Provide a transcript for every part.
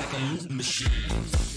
like a machine.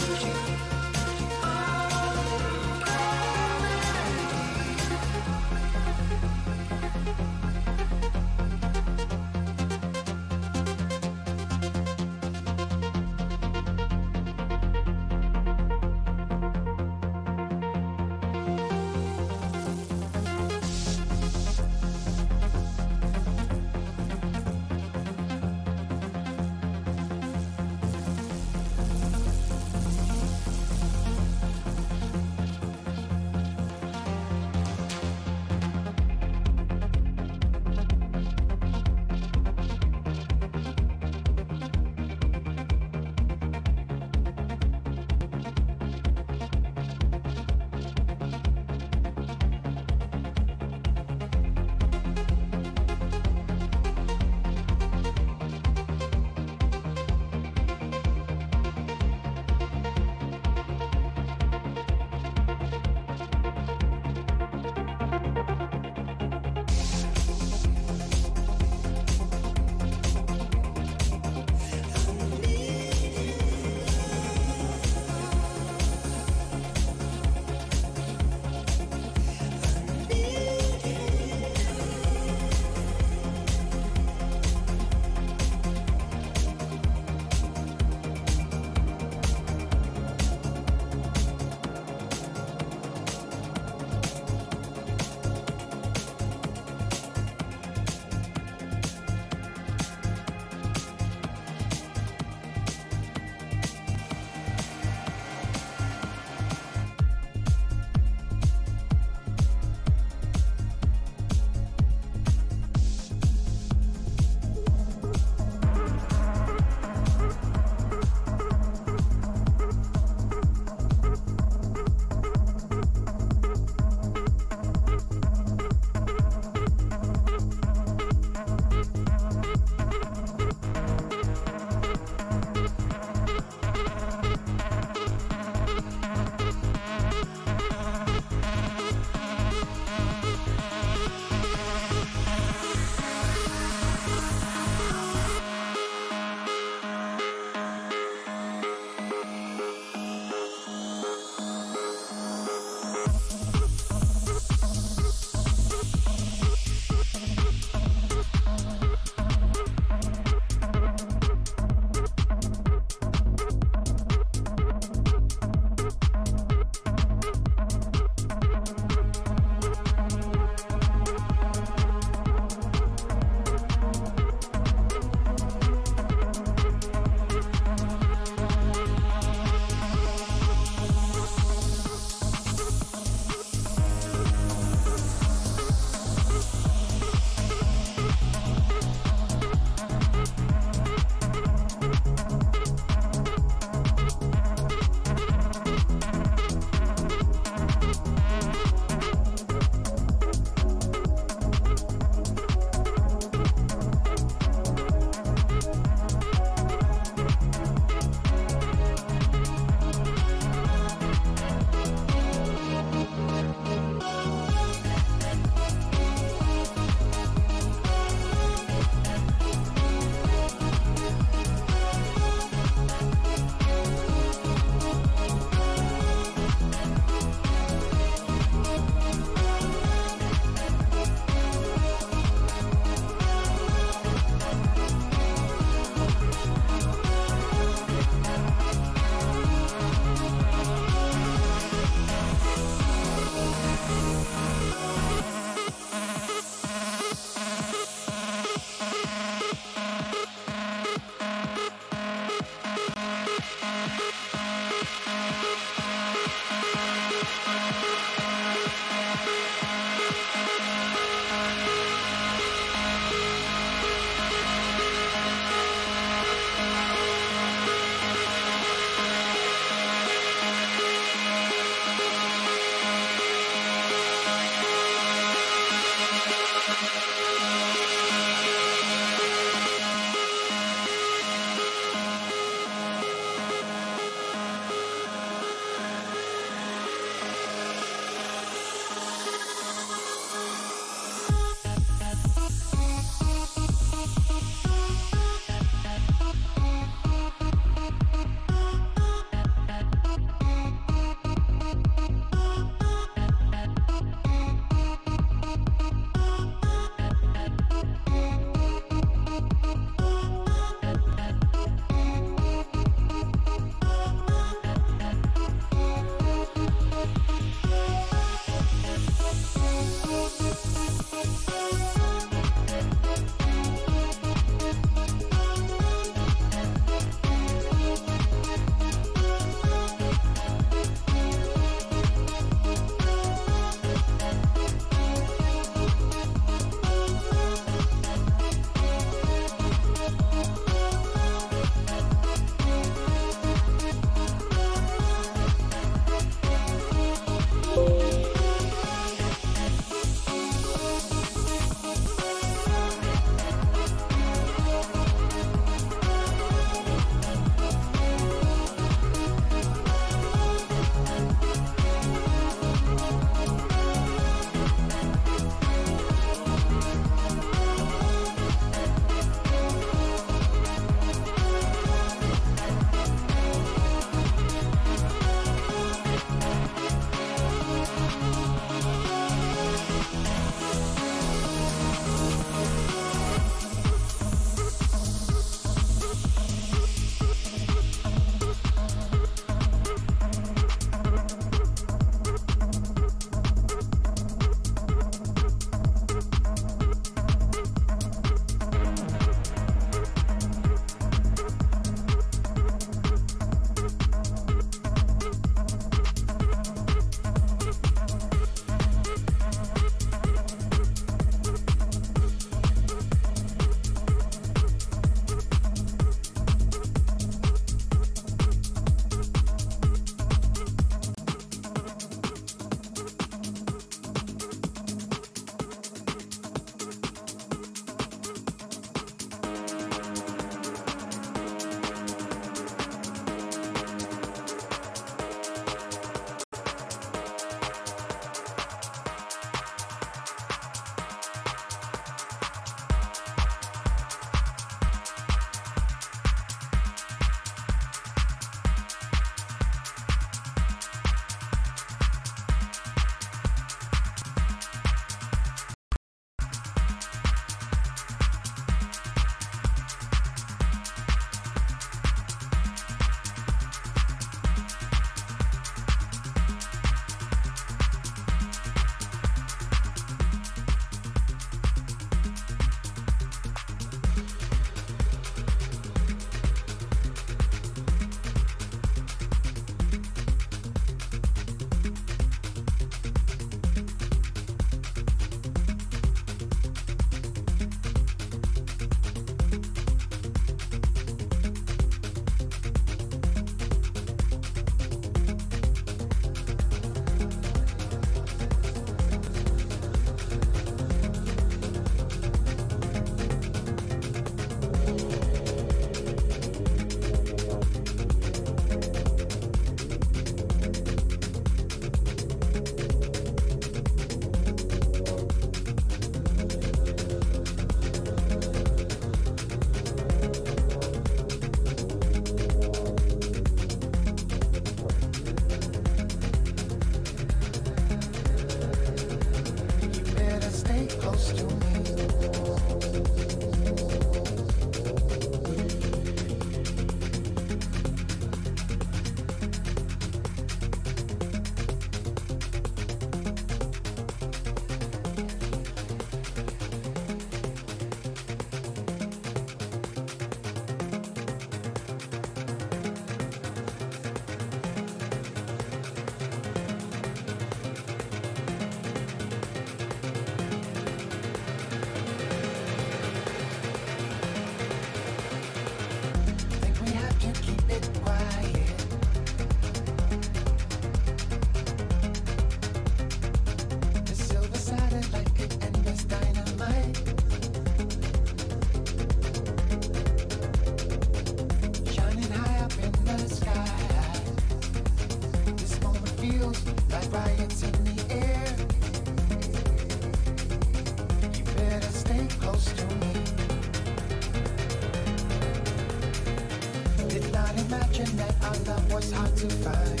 hard to find.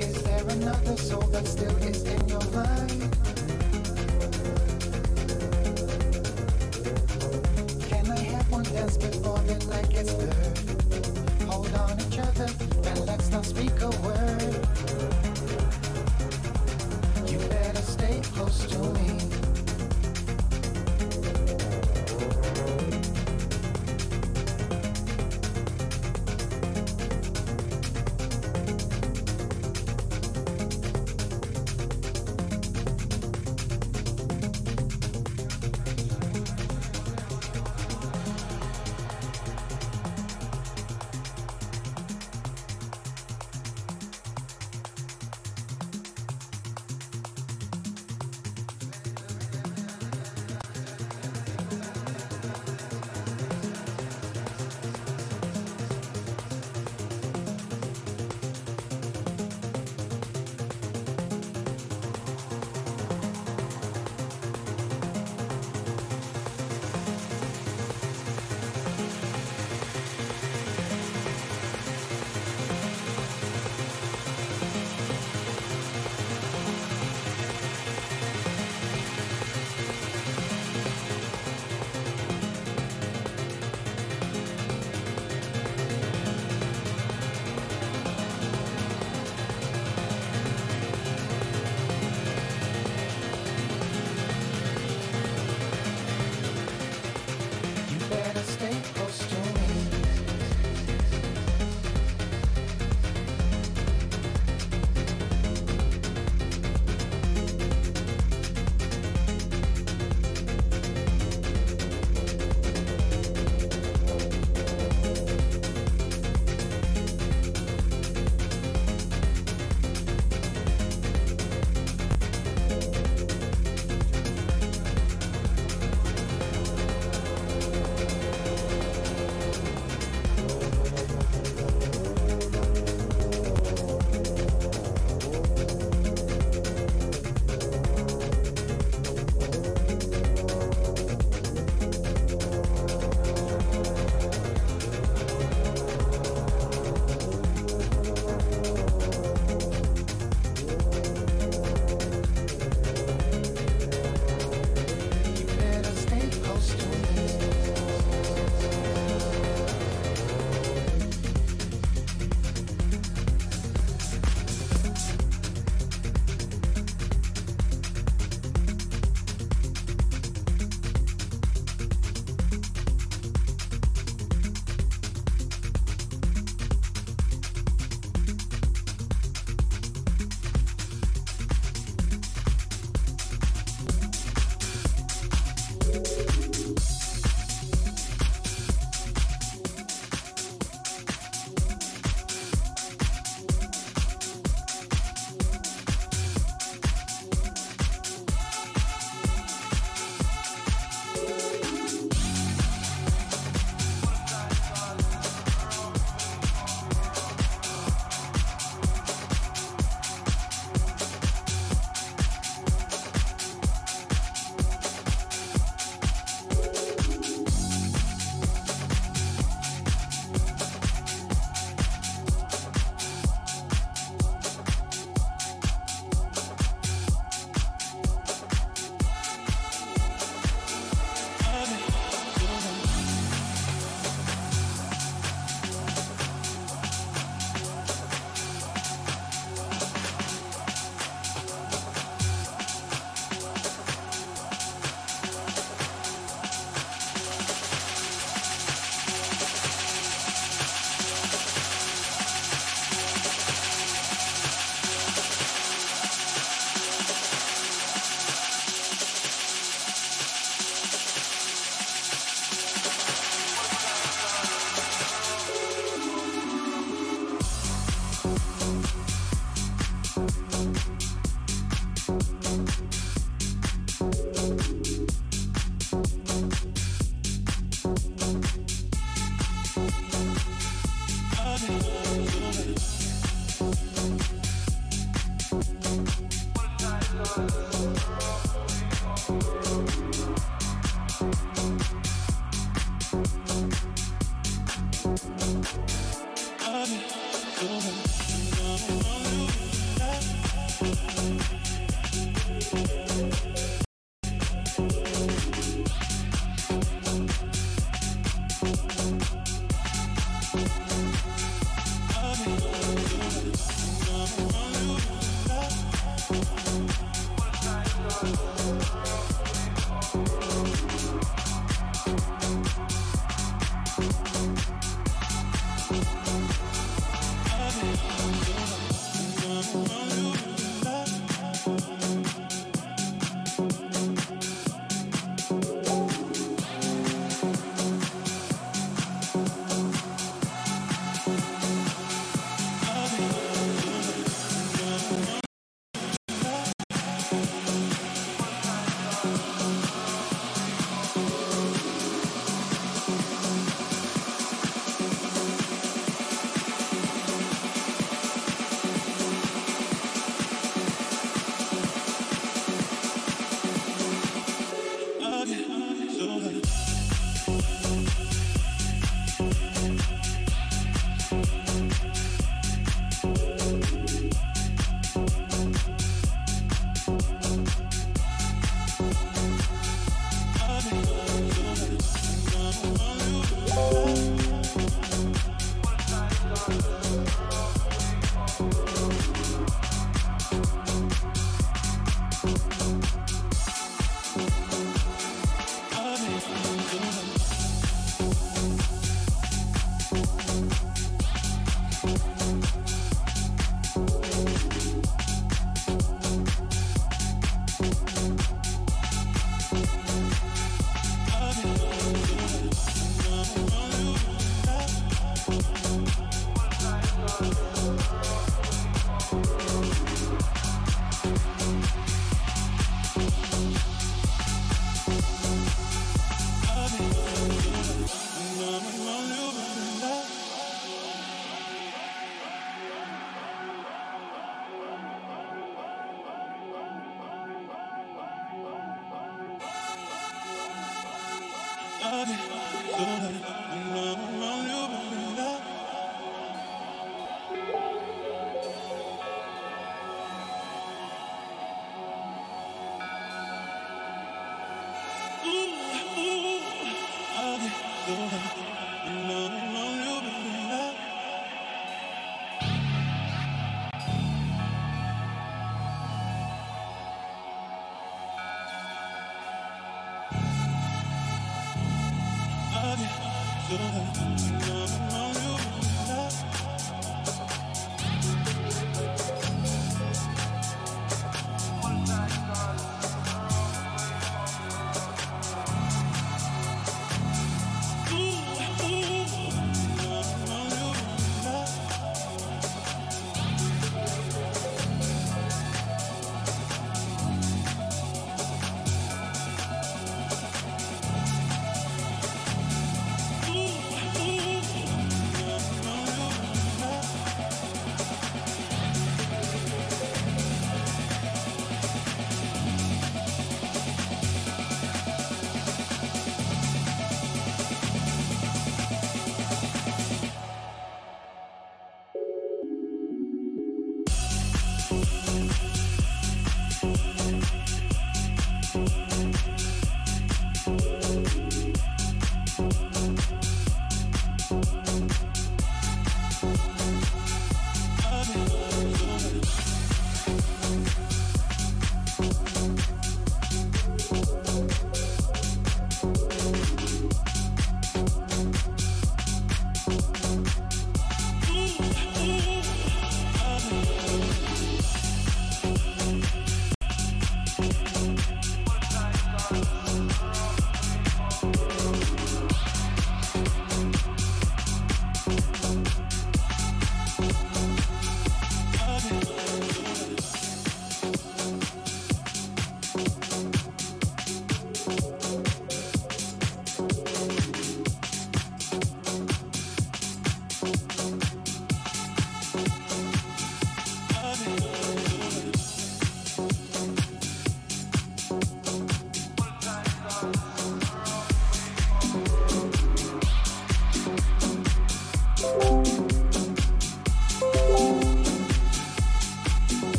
Is there another soul that still?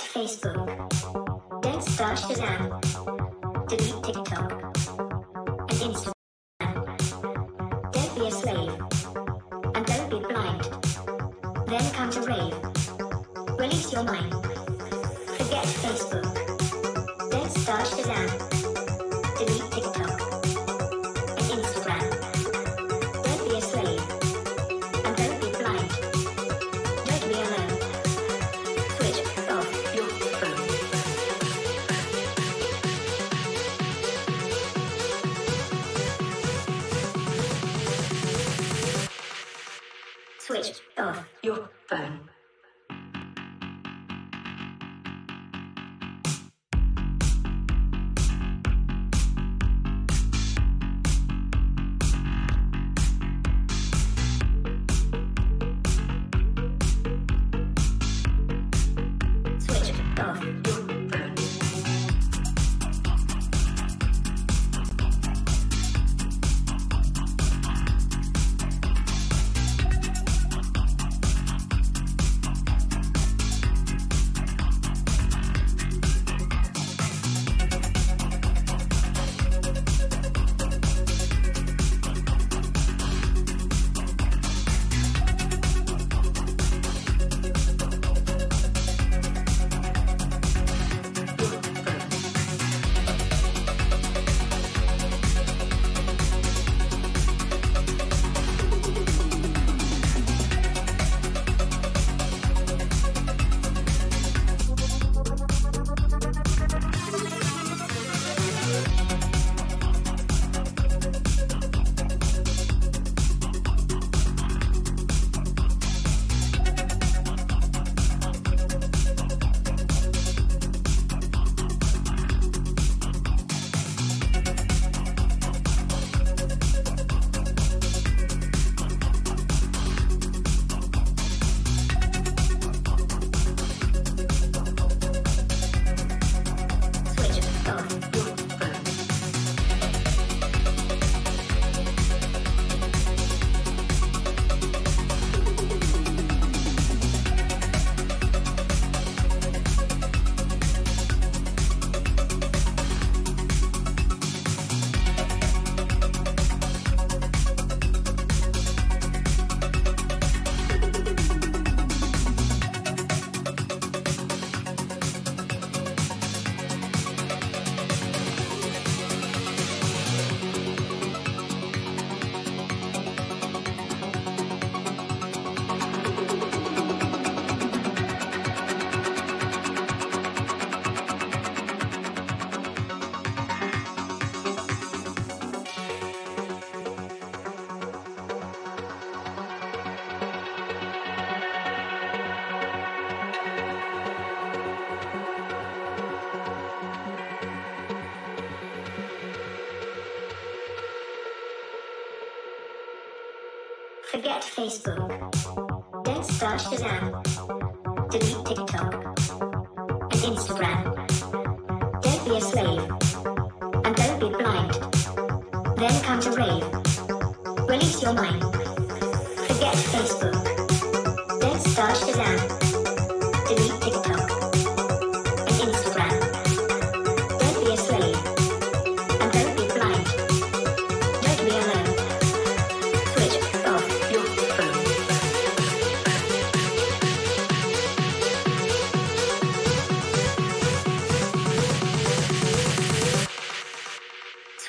Facebook. Don't start Shazam. Delete TikTok. Forget Facebook. Don't start Shazam.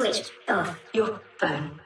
Switch off your phone.